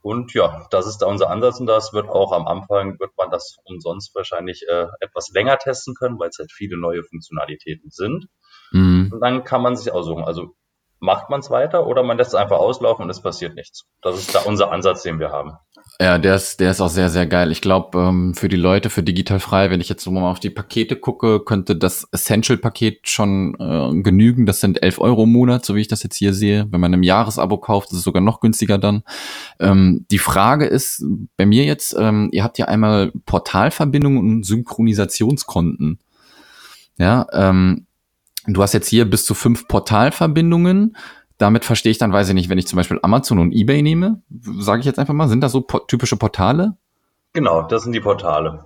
Und ja, das ist da unser Ansatz und das wird auch am Anfang, wird man das umsonst wahrscheinlich äh, etwas länger testen können, weil es halt viele neue Funktionalitäten sind. Mhm. Und dann kann man sich aussuchen, also macht man es weiter oder man lässt es einfach auslaufen und es passiert nichts. Das ist da unser Ansatz, den wir haben. Ja, der ist, der ist auch sehr, sehr geil. Ich glaube, ähm, für die Leute, für digital frei, wenn ich jetzt so mal auf die Pakete gucke, könnte das Essential-Paket schon äh, genügen. Das sind 11 Euro im Monat, so wie ich das jetzt hier sehe. Wenn man im Jahresabo kauft, ist es sogar noch günstiger dann. Ähm, die Frage ist bei mir jetzt, ähm, ihr habt ja einmal Portalverbindungen und Synchronisationskonten. Ja, ähm, du hast jetzt hier bis zu fünf Portalverbindungen damit verstehe ich dann, weiß ich nicht, wenn ich zum Beispiel Amazon und eBay nehme, sage ich jetzt einfach mal, sind das so po typische Portale? Genau, das sind die Portale.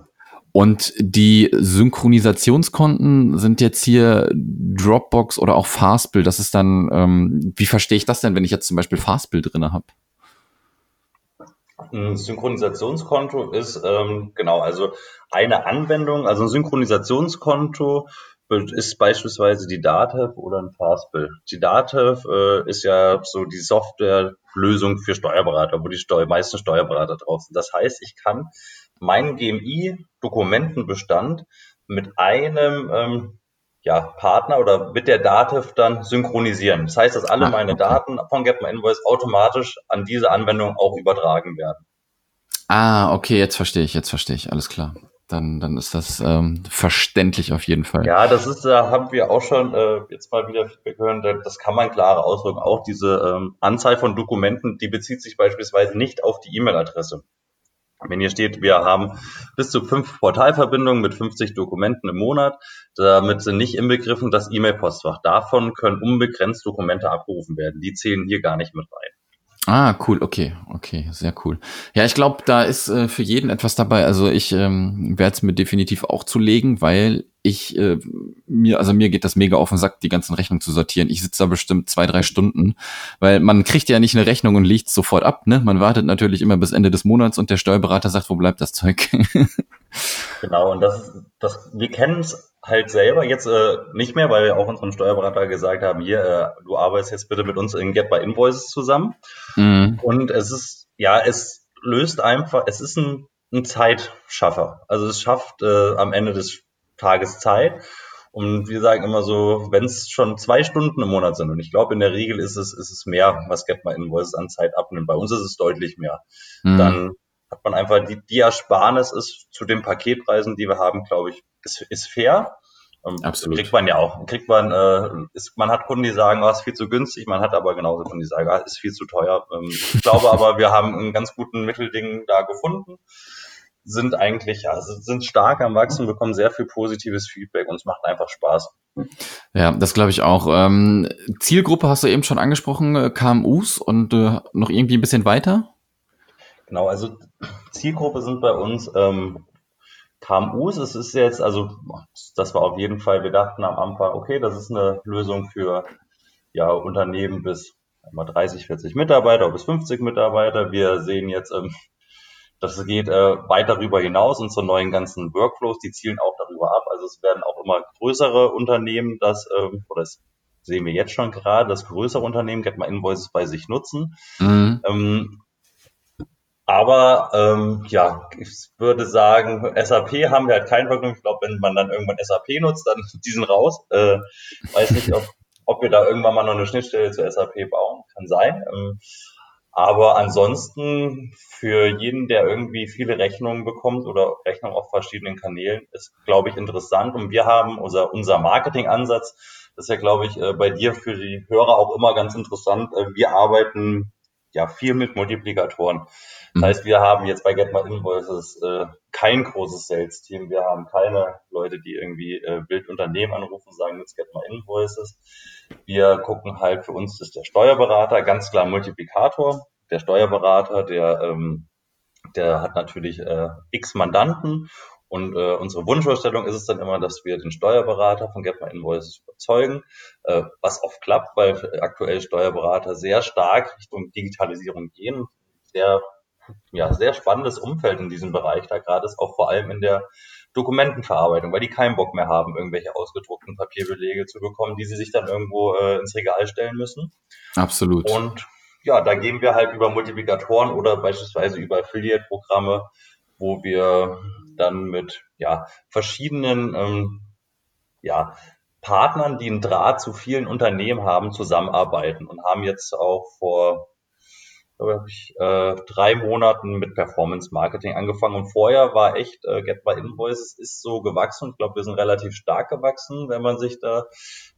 Und die Synchronisationskonten sind jetzt hier Dropbox oder auch Fastbill. Das ist dann, ähm, wie verstehe ich das denn, wenn ich jetzt zum Beispiel Fastbill drin habe? Ein Synchronisationskonto ist ähm, genau, also eine Anwendung, also ein Synchronisationskonto ist beispielsweise die Datev oder ein Fastbill. Die Datev äh, ist ja so die Softwarelösung für Steuerberater, wo die Steu meisten Steuerberater drauf sind. Das heißt, ich kann meinen GMI-Dokumentenbestand mit einem ähm, ja, Partner oder mit der Datev dann synchronisieren. Das heißt, dass alle ah, meine Daten von Get My Invoice automatisch an diese Anwendung auch übertragen werden. Ah, okay, jetzt verstehe ich, jetzt verstehe ich, alles klar. Dann, dann ist das ähm, verständlich auf jeden Fall. Ja, das ist, da haben wir auch schon äh, jetzt mal wieder Feedback hören, das kann man klar ausdrücken. Auch diese ähm, Anzahl von Dokumenten, die bezieht sich beispielsweise nicht auf die E-Mail-Adresse. Wenn hier steht, wir haben bis zu fünf Portalverbindungen mit 50 Dokumenten im Monat, damit sind nicht inbegriffen das E-Mail-Postfach. Davon können unbegrenzt Dokumente abgerufen werden. Die zählen hier gar nicht mit rein. Ah, cool, okay, okay, sehr cool. Ja, ich glaube, da ist äh, für jeden etwas dabei. Also ich ähm, werde es mir definitiv auch zulegen, weil ich äh, mir, also mir geht das mega auf den Sack, die ganzen Rechnungen zu sortieren. Ich sitze da bestimmt zwei, drei Stunden, weil man kriegt ja nicht eine Rechnung und legt sofort ab, ne? Man wartet natürlich immer bis Ende des Monats und der Steuerberater sagt, wo bleibt das Zeug? genau, und das, das, wir kennen es halt selber jetzt äh, nicht mehr, weil wir auch unserem Steuerberater gesagt haben, hier, äh, du arbeitest jetzt bitte mit uns in Get by Invoices zusammen. Mhm. Und es ist, ja, es löst einfach, es ist ein, ein Zeitschaffer. Also es schafft äh, am Ende des Tages Zeit. Und wir sagen immer so, wenn es schon zwei Stunden im Monat sind, und ich glaube, in der Regel ist es, ist es mehr, was Get My Invoices an Zeit abnimmt. Bei uns ist es deutlich mehr. Mhm. Dann hat man einfach die, die Ersparnis ist zu den Paketpreisen, die wir haben, glaube ich, ist, ist fair. Ähm, Absolut. Kriegt man ja auch. Kriegt man, äh, ist, man hat Kunden, die sagen, oh, ist viel zu günstig, man hat aber genauso Kunden, die sagen, ah, ist viel zu teuer. Ähm, ich glaube aber, wir haben einen ganz guten Mittelding da gefunden. Sind eigentlich, ja, sind stark am Wachsen, bekommen sehr viel positives Feedback und es macht einfach Spaß. Ja, das glaube ich auch. Ähm, Zielgruppe hast du eben schon angesprochen, äh, KMUs und äh, noch irgendwie ein bisschen weiter? Genau, also Zielgruppe sind bei uns ähm, KMUs. Es ist jetzt, also das war auf jeden Fall, wir dachten am Anfang, okay, das ist eine Lösung für ja, Unternehmen bis einmal 30, 40 Mitarbeiter bis 50 Mitarbeiter. Wir sehen jetzt, ähm, das geht äh, weit darüber hinaus, unsere neuen ganzen Workflows, die zielen auch darüber ab. Also es werden auch immer größere Unternehmen, das, ähm, oder das sehen wir jetzt schon gerade, dass größere Unternehmen Get My Invoices bei sich nutzen. Mhm. Ähm, aber ähm, ja, ich würde sagen, SAP haben wir halt keinen Vergnügen. Ich glaube, wenn man dann irgendwann SAP nutzt, dann diesen raus. Äh, weiß nicht, ob, ob wir da irgendwann mal noch eine Schnittstelle zu SAP bauen. Kann sein. Ähm, aber ansonsten für jeden, der irgendwie viele Rechnungen bekommt oder Rechnungen auf verschiedenen Kanälen, ist, glaube ich, interessant. Und wir haben unser, unser Marketingansatz, das ist ja, glaube ich, äh, bei dir für die Hörer auch immer ganz interessant. Äh, wir arbeiten ja viel mit Multiplikatoren. Das mhm. heißt, wir haben jetzt bei Get My Invoices äh, kein großes Sales-Team. Wir haben keine Leute, die irgendwie äh, wild Unternehmen anrufen und sagen, jetzt Get My Invoices. Wir gucken halt, für uns ist der Steuerberater ganz klar Multiplikator. Der Steuerberater, der, ähm, der hat natürlich äh, x Mandanten und äh, unsere Wunschvorstellung ist es dann immer, dass wir den Steuerberater von Get My Invoices überzeugen, äh, was oft klappt, weil aktuell Steuerberater sehr stark Richtung Digitalisierung gehen. Sehr, ja, sehr spannendes Umfeld in diesem Bereich da gerade ist, auch vor allem in der Dokumentenverarbeitung, weil die keinen Bock mehr haben, irgendwelche ausgedruckten Papierbelege zu bekommen, die sie sich dann irgendwo äh, ins Regal stellen müssen. Absolut. Und ja, da gehen wir halt über Multiplikatoren oder beispielsweise über Affiliate-Programme, wo wir dann mit ja, verschiedenen ähm, ja, Partnern, die einen Draht zu vielen Unternehmen haben, zusammenarbeiten und haben jetzt auch vor glaube ich, äh, drei Monaten mit Performance Marketing angefangen und vorher war echt äh, Get My Invoices ist so gewachsen. Ich glaube, wir sind relativ stark gewachsen, wenn man sich da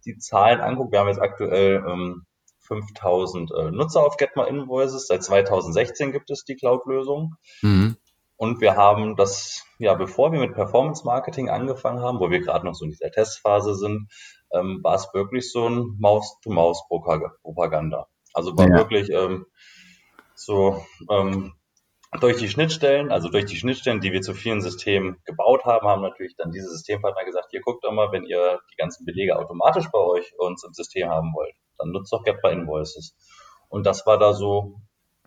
die Zahlen anguckt. Wir haben jetzt aktuell ähm, 5000 äh, Nutzer auf Get My Invoices. Seit 2016 gibt es die Cloud-Lösung. Mhm. Und wir haben das, ja, bevor wir mit Performance Marketing angefangen haben, wo wir gerade noch so in dieser Testphase sind, ähm, war es wirklich so ein Maus-to-Maus-Propaganda. Also war ja. wirklich ähm, so, ähm, durch die Schnittstellen, also durch die Schnittstellen, die wir zu vielen Systemen gebaut haben, haben natürlich dann diese Systempartner gesagt, hier guckt doch mal, wenn ihr die ganzen Belege automatisch bei euch uns im System haben wollt, dann nutzt doch Get by Invoices. Und das war da so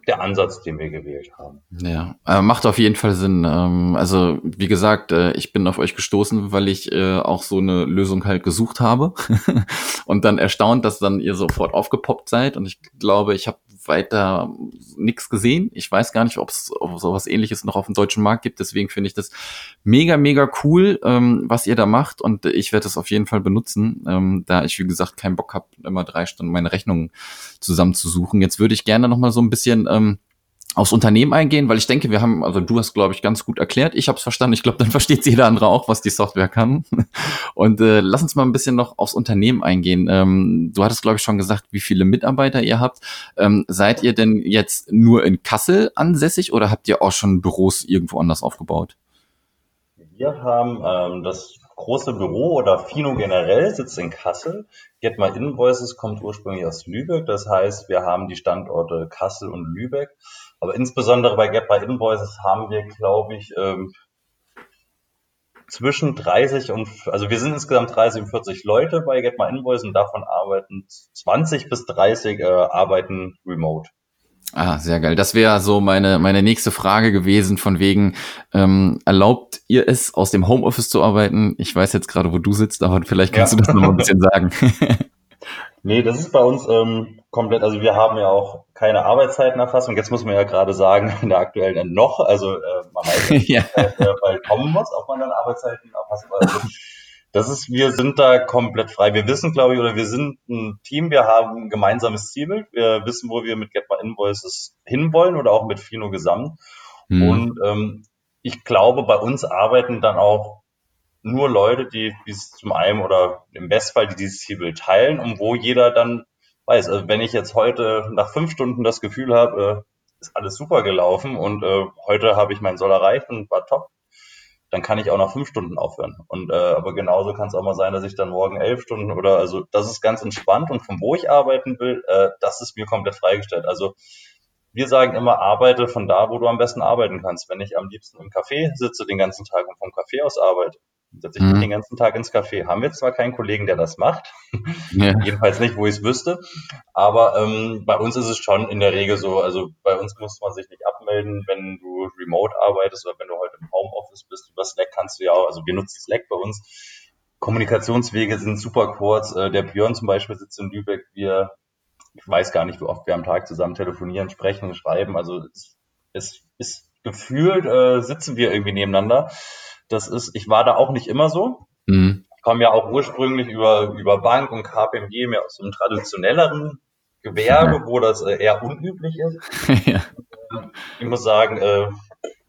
der Ansatz, den wir gewählt haben. Ja, äh, macht auf jeden Fall Sinn. Ähm, also wie gesagt, äh, ich bin auf euch gestoßen, weil ich äh, auch so eine Lösung halt gesucht habe und dann erstaunt, dass dann ihr sofort aufgepoppt seid. Und ich glaube, ich habe weiter nichts gesehen. Ich weiß gar nicht, ob es sowas ähnliches noch auf dem deutschen Markt gibt. Deswegen finde ich das mega, mega cool, ähm, was ihr da macht. Und ich werde es auf jeden Fall benutzen, ähm, da ich, wie gesagt, keinen Bock habe, immer drei Stunden meine Rechnungen zusammenzusuchen. Jetzt würde ich gerne noch mal so ein bisschen ähm, aufs Unternehmen eingehen, weil ich denke, wir haben, also du hast, glaube ich, ganz gut erklärt. Ich habe es verstanden. Ich glaube, dann versteht jeder andere auch, was die Software kann. Und äh, lass uns mal ein bisschen noch aufs Unternehmen eingehen. Ähm, du hattest, glaube ich, schon gesagt, wie viele Mitarbeiter ihr habt. Ähm, seid ihr denn jetzt nur in Kassel ansässig oder habt ihr auch schon Büros irgendwo anders aufgebaut? Wir haben ähm, das große Büro oder Fino generell sitzt in Kassel. Get My Invoices kommt ursprünglich aus Lübeck. Das heißt, wir haben die Standorte Kassel und Lübeck. Aber insbesondere bei Get My Invoices haben wir, glaube ich, ähm, zwischen 30 und, also wir sind insgesamt 30 und 40 Leute bei Get My Invoices und davon arbeiten 20 bis 30 äh, arbeiten remote. Ah, sehr geil. Das wäre so meine, meine nächste Frage gewesen, von wegen, ähm, erlaubt ihr es, aus dem Homeoffice zu arbeiten? Ich weiß jetzt gerade, wo du sitzt, aber vielleicht kannst ja. du das noch mal ein bisschen sagen. nee, das ist bei uns ähm, komplett, also wir haben ja auch keine Arbeitszeitenerfassung. Jetzt muss man ja gerade sagen, in der aktuellen noch, also äh, man weiß nicht, ja. äh, bald kommen muss, ob man dann Arbeitszeiten erfasst. Also, das ist, wir sind da komplett frei. Wir wissen, glaube ich, oder wir sind ein Team, wir haben ein gemeinsames Zielbild. Wir wissen, wo wir mit Get My Invoices hinwollen oder auch mit Fino gesamt. Mhm. Und ähm, ich glaube, bei uns arbeiten dann auch nur Leute, die dies zum einen oder im Bestfall, die dieses Zielbild teilen und wo jeder dann weiß, also wenn ich jetzt heute nach fünf Stunden das Gefühl habe, äh, ist alles super gelaufen und äh, heute habe ich meinen Soll erreicht und war top, dann kann ich auch nach fünf Stunden aufhören. Und äh, aber genauso kann es auch mal sein, dass ich dann morgen elf Stunden oder also das ist ganz entspannt und von wo ich arbeiten will, äh, das ist mir komplett freigestellt. Also wir sagen immer, arbeite von da, wo du am besten arbeiten kannst. Wenn ich am liebsten im Café sitze den ganzen Tag und vom Café aus arbeite, setze ich mich mhm. den ganzen Tag ins Café. Haben wir zwar keinen Kollegen, der das macht, ja. jedenfalls nicht, wo ich es wüsste, aber ähm, bei uns ist es schon in der Regel so, also bei uns muss man sich nicht abmelden, wenn du remote arbeitest oder wenn du heute im Homeoffice bist. Über Slack kannst du ja auch, also wir nutzen Slack bei uns. Kommunikationswege sind super kurz. Äh, der Björn zum Beispiel sitzt in Lübeck. Wir, ich weiß gar nicht, wie oft wir am Tag zusammen telefonieren, sprechen, schreiben. Also es, es ist gefühlt, äh, sitzen wir irgendwie nebeneinander. Das ist, ich war da auch nicht immer so. Mhm. Ich komme ja auch ursprünglich über, über Bank und KPMG mehr aus einem traditionelleren Gewerbe, wo das äh, eher unüblich ist. ja. Ich muss sagen, äh,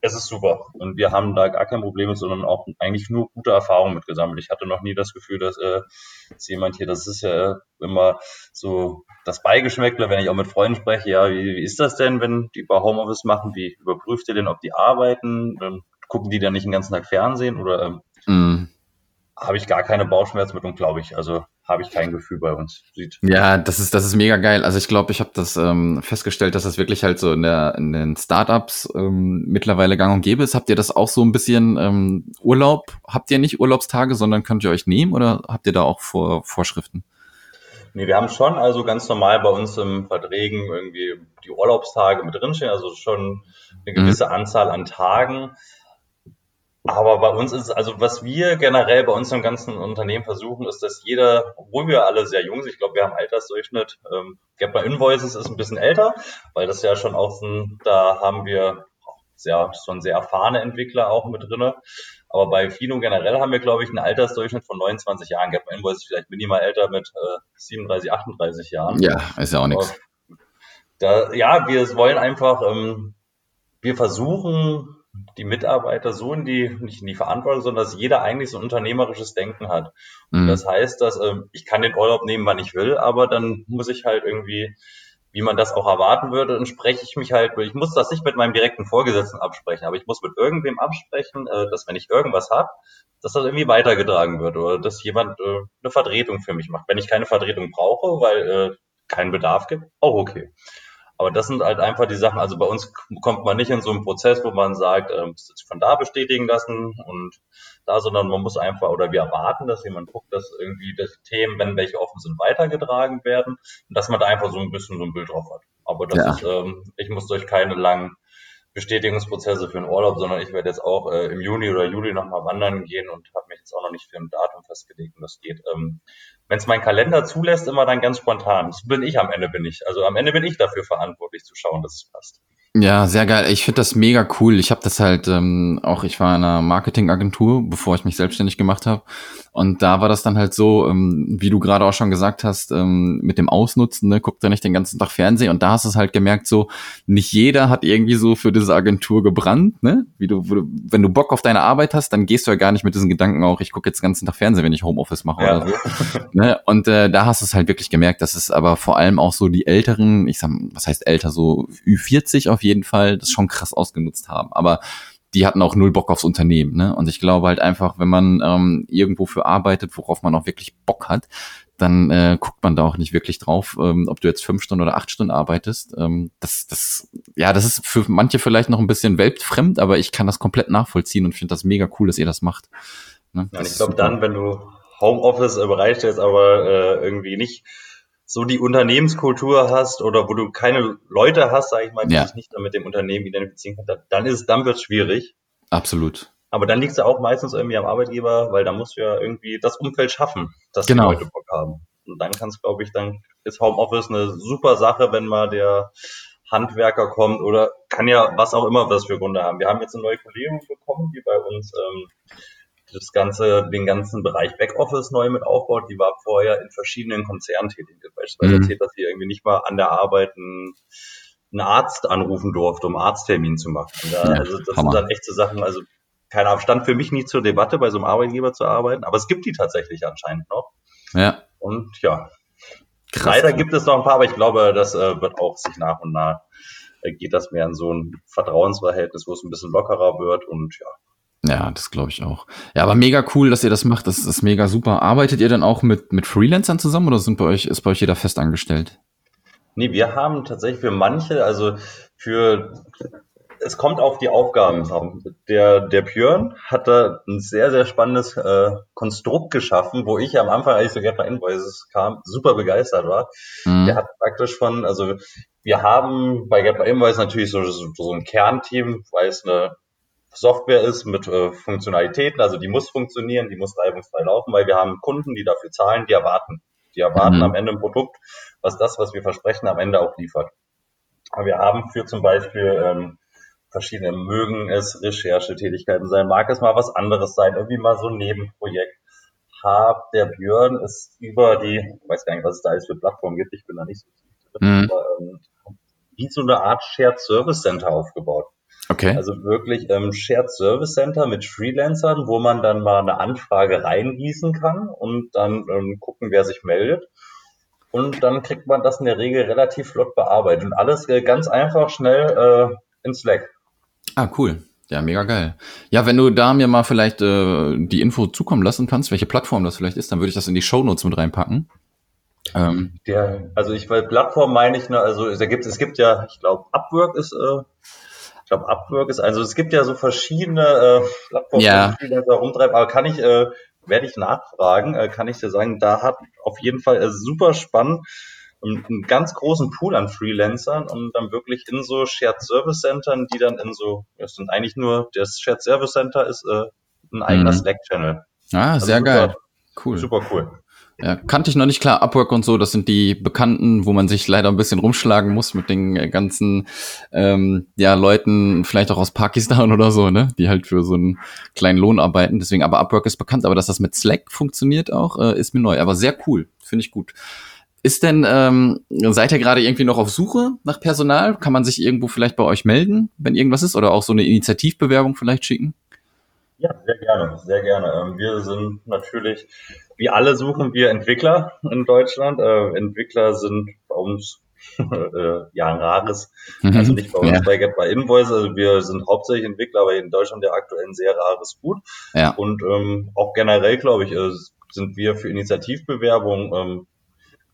es ist super. Und wir haben da gar kein Problem, sondern auch eigentlich nur gute Erfahrungen mitgesammelt. Ich hatte noch nie das Gefühl, dass, äh, dass jemand hier, das ist ja immer so das Beigeschmäckle, wenn ich auch mit Freunden spreche, ja, wie, wie ist das denn, wenn die bei Homeoffice machen? Wie überprüft ihr denn, ob die arbeiten? Dann gucken die dann nicht den ganzen Tag Fernsehen oder ähm, mm. habe ich gar keine Bauchschmerzen mit und glaube ich. Also habe ich kein Gefühl bei uns. Sieht. Ja, das ist, das ist mega geil. Also ich glaube, ich habe das ähm, festgestellt, dass das wirklich halt so in, der, in den Startups ähm, mittlerweile gang und gäbe ist. Habt ihr das auch so ein bisschen ähm, Urlaub? Habt ihr nicht Urlaubstage, sondern könnt ihr euch nehmen oder habt ihr da auch Vor Vorschriften? Nee, wir haben schon also ganz normal bei uns im Verträgen irgendwie die Urlaubstage mit drinstehen, also schon eine gewisse mhm. Anzahl an Tagen. Aber bei uns ist, also was wir generell bei uns im ganzen Unternehmen versuchen, ist, dass jeder, obwohl wir alle sehr jung sind, ich glaube, wir haben Altersdurchschnitt, ähm, Gap bei Invoices ist ein bisschen älter, weil das ja schon auch ein, da haben wir sehr, schon sehr erfahrene Entwickler auch mit drinne. Aber bei Fino generell haben wir, glaube ich, einen Altersdurchschnitt von 29 Jahren. Gap bei Invoices vielleicht minimal älter mit äh, 37, 38 Jahren. Ja, ist ja auch nichts. Da, ja, wir wollen einfach, ähm, wir versuchen, die Mitarbeiter so in die, nicht in die Verantwortung, sondern dass jeder eigentlich so ein unternehmerisches Denken hat. Mhm. das heißt, dass ähm, ich kann den Urlaub nehmen, wann ich will, aber dann muss ich halt irgendwie, wie man das auch erwarten würde, dann spreche ich mich halt, ich muss das nicht mit meinem direkten Vorgesetzten absprechen, aber ich muss mit irgendwem absprechen, äh, dass wenn ich irgendwas habe, dass das irgendwie weitergetragen wird oder dass jemand äh, eine Vertretung für mich macht. Wenn ich keine Vertretung brauche, weil äh, keinen Bedarf gibt, auch okay. Aber das sind halt einfach die Sachen, also bei uns kommt man nicht in so einen Prozess, wo man sagt, ähm, von da bestätigen lassen und da, sondern man muss einfach, oder wir erwarten, dass jemand guckt, dass irgendwie das Themen, wenn welche offen sind, weitergetragen werden und dass man da einfach so ein bisschen so ein Bild drauf hat. Aber das ja. ist, ähm, ich muss durch keine langen Bestätigungsprozesse für den Urlaub, sondern ich werde jetzt auch äh, im Juni oder Juli nochmal wandern gehen und habe mich jetzt auch noch nicht für ein Datum festgelegt und das geht. Ähm, Wenn es mein Kalender zulässt, immer dann ganz spontan. Das bin ich am Ende bin ich. Also am Ende bin ich dafür verantwortlich zu schauen, dass es passt. Ja, sehr geil. Ich finde das mega cool. Ich habe das halt ähm, auch, ich war in einer Marketingagentur, bevor ich mich selbstständig gemacht habe. Und da war das dann halt so, ähm, wie du gerade auch schon gesagt hast, ähm, mit dem Ausnutzen, ne, guckt er nicht den ganzen Tag Fernsehen. Und da hast du es halt gemerkt, so, nicht jeder hat irgendwie so für diese Agentur gebrannt, ne? Wie du, wenn du Bock auf deine Arbeit hast, dann gehst du ja gar nicht mit diesen Gedanken auch, ich gucke jetzt den ganzen Tag Fernsehen, wenn ich Homeoffice mache ja. oder so. ne? Und äh, da hast du es halt wirklich gemerkt, dass es aber vor allem auch so die Älteren, ich sag, was heißt älter, so Ü40 auf jeden Fall, das schon krass ausgenutzt haben. Aber die hatten auch null Bock aufs Unternehmen. Ne? Und ich glaube halt einfach, wenn man ähm, irgendwo für arbeitet, worauf man auch wirklich Bock hat, dann äh, guckt man da auch nicht wirklich drauf, ähm, ob du jetzt fünf Stunden oder acht Stunden arbeitest. Ähm, das, das, ja, das ist für manche vielleicht noch ein bisschen weltfremd, aber ich kann das komplett nachvollziehen und finde das mega cool, dass ihr das macht. Ne? Ja, ich glaube dann, wenn du Homeoffice bereitstellst, aber äh, irgendwie nicht so die Unternehmenskultur hast oder wo du keine Leute hast, sage ich mal, die ja. sich nicht mit dem Unternehmen identifizieren können, dann ist, dann wird es schwierig. Absolut. Aber dann liegt es ja auch meistens irgendwie am Arbeitgeber, weil da musst du ja irgendwie das Umfeld schaffen, dass genau. die Leute Bock haben. Und dann kannst glaube ich, dann ist Homeoffice eine super Sache, wenn mal der Handwerker kommt oder kann ja was auch immer was für Gründe haben. Wir haben jetzt eine neue Kollegin bekommen, die bei uns ähm, das ganze, den ganzen Bereich Backoffice neu mit aufbaut. Die war vorher in verschiedenen Konzernen tätig. Beispielsweise mhm. erzählt, dass sie irgendwie nicht mal an der Arbeit einen, einen Arzt anrufen durfte, um Arzttermin zu machen. Da, ja, also das Hammer. sind dann echt so Sachen, also kein Abstand für mich nie zur Debatte, bei so einem Arbeitgeber zu arbeiten, aber es gibt die tatsächlich anscheinend noch. Ja. Und ja. Krass. Leider gibt es noch ein paar, aber ich glaube, das äh, wird auch sich nach und nach äh, geht das mehr in so ein Vertrauensverhältnis, wo es ein bisschen lockerer wird und ja, ja, das glaube ich auch. Ja, aber mega cool, dass ihr das macht. Das ist mega super. Arbeitet ihr dann auch mit, mit Freelancern zusammen oder sind bei euch, ist bei euch jeder fest angestellt? Nee, wir haben tatsächlich für manche, also für, es kommt auf die Aufgaben an. Der, der Björn hat da ein sehr, sehr spannendes äh, Konstrukt geschaffen, wo ich am Anfang, als ich so gerne bei Invoices kam, super begeistert war. Mhm. Der hat praktisch von, also wir haben bei Get by Invoice natürlich so, so, so ein Kernteam, weil es eine Software ist mit äh, Funktionalitäten, also die muss funktionieren, die muss reibungsfrei laufen, weil wir haben Kunden, die dafür zahlen, die erwarten. Die erwarten mhm. am Ende ein Produkt, was das, was wir versprechen, am Ende auch liefert. Aber wir haben für zum Beispiel ähm, verschiedene, mögen es Recherchetätigkeiten sein, mag es mal was anderes sein, irgendwie mal so ein Nebenprojekt. Hab der Björn ist über die, ich weiß gar nicht, was es da alles für Plattformen gibt, ich bin da nicht so mhm. aber ähm, wie so eine Art Shared Service Center aufgebaut. Okay. Also wirklich ähm, Shared Service Center mit Freelancern, wo man dann mal eine Anfrage reingießen kann und dann ähm, gucken, wer sich meldet. Und dann kriegt man das in der Regel relativ flott bearbeitet. Und alles äh, ganz einfach, schnell äh, in Slack. Ah, cool. Ja, mega geil. Ja, wenn du da mir mal vielleicht äh, die Info zukommen lassen kannst, welche Plattform das vielleicht ist, dann würde ich das in die Show Notes mit reinpacken. Ähm. Der, also ich, weil Plattform meine ich, ne, also da gibt, es gibt ja, ich glaube, Upwork ist äh, ich glaube, Upwork ist, also es gibt ja so verschiedene äh, Plattformen, ja. die da rumtreiben, aber kann ich, äh, werde ich nachfragen, äh, kann ich dir sagen, da hat auf jeden Fall äh, super spannend einen ganz großen Pool an Freelancern und dann wirklich in so Shared Service Centern, die dann in so, das sind eigentlich nur, das Shared Service Center ist äh, ein eigener mhm. Slack-Channel. Ah, also sehr super, geil. Cool. Super cool. Ja, kannte ich noch nicht klar. Upwork und so, das sind die Bekannten, wo man sich leider ein bisschen rumschlagen muss mit den äh, ganzen ähm, ja, Leuten, vielleicht auch aus Pakistan oder so, ne, die halt für so einen kleinen Lohn arbeiten. Deswegen, aber Upwork ist bekannt, aber dass das mit Slack funktioniert auch, äh, ist mir neu. Aber sehr cool, finde ich gut. Ist denn, ähm, seid ihr gerade irgendwie noch auf Suche nach Personal? Kann man sich irgendwo vielleicht bei euch melden, wenn irgendwas ist? Oder auch so eine Initiativbewerbung vielleicht schicken? Ja, sehr gerne, sehr gerne. Ähm, wir sind natürlich, wie alle suchen wir Entwickler in Deutschland. Äh, Entwickler sind bei uns äh, ja ein rares, mhm. also nicht bei uns ja. bei Get by Invoice, also wir sind hauptsächlich Entwickler, aber in Deutschland ja aktuell ein sehr rares Gut. Ja. Und ähm, auch generell, glaube ich, äh, sind wir für Initiativbewerbungen ähm,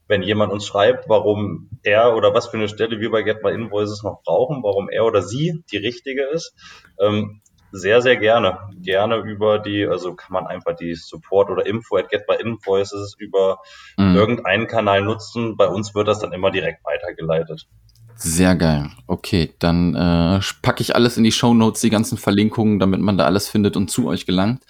wenn jemand uns schreibt, warum er oder was für eine Stelle wir bei Get My Invoices noch brauchen, warum er oder sie die richtige ist, ähm, sehr, sehr gerne. Gerne über die, also kann man einfach die Support oder Info at Get by Invoices über mhm. irgendeinen Kanal nutzen. Bei uns wird das dann immer direkt weitergeleitet. Sehr geil. Okay, dann äh, packe ich alles in die Show Notes, die ganzen Verlinkungen, damit man da alles findet und zu euch gelangt.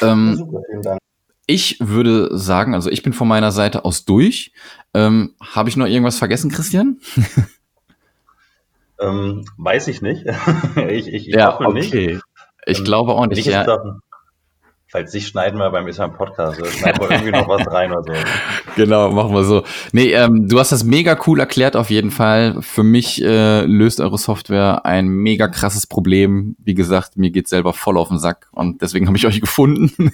Ähm, super, vielen Dank. Ich würde sagen, also ich bin von meiner Seite aus durch. Ähm, Habe ich noch irgendwas vergessen, Christian? ähm, weiß ich nicht. ich, ich, ich ja, hoffe okay. nicht. Ich ähm, glaube auch nicht. Ja. Sachen, falls nicht, schneiden wir beim Islam Podcast. Oder schneiden wir irgendwie noch was rein oder so. Genau, machen wir so. Nee, ähm, du hast das mega cool erklärt auf jeden Fall. Für mich äh, löst eure Software ein mega krasses Problem. Wie gesagt, mir geht selber voll auf den Sack und deswegen habe ich euch gefunden.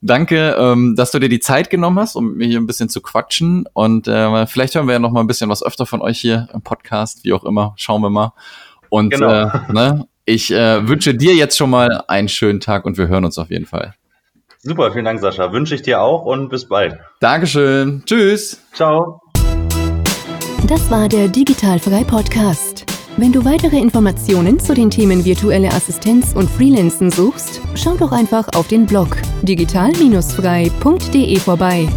Danke, ähm, dass du dir die Zeit genommen hast, um mir hier ein bisschen zu quatschen. Und äh, vielleicht hören wir ja noch mal ein bisschen was öfter von euch hier im Podcast, wie auch immer. Schauen wir mal. Und genau. äh, ne, ich äh, wünsche dir jetzt schon mal einen schönen Tag und wir hören uns auf jeden Fall. Super, vielen Dank, Sascha. Wünsche ich dir auch und bis bald. Dankeschön. Tschüss. Ciao. Das war der Digitalfrei Podcast. Wenn du weitere Informationen zu den Themen virtuelle Assistenz und Freelancen suchst, schau doch einfach auf den Blog digital-frei.de vorbei.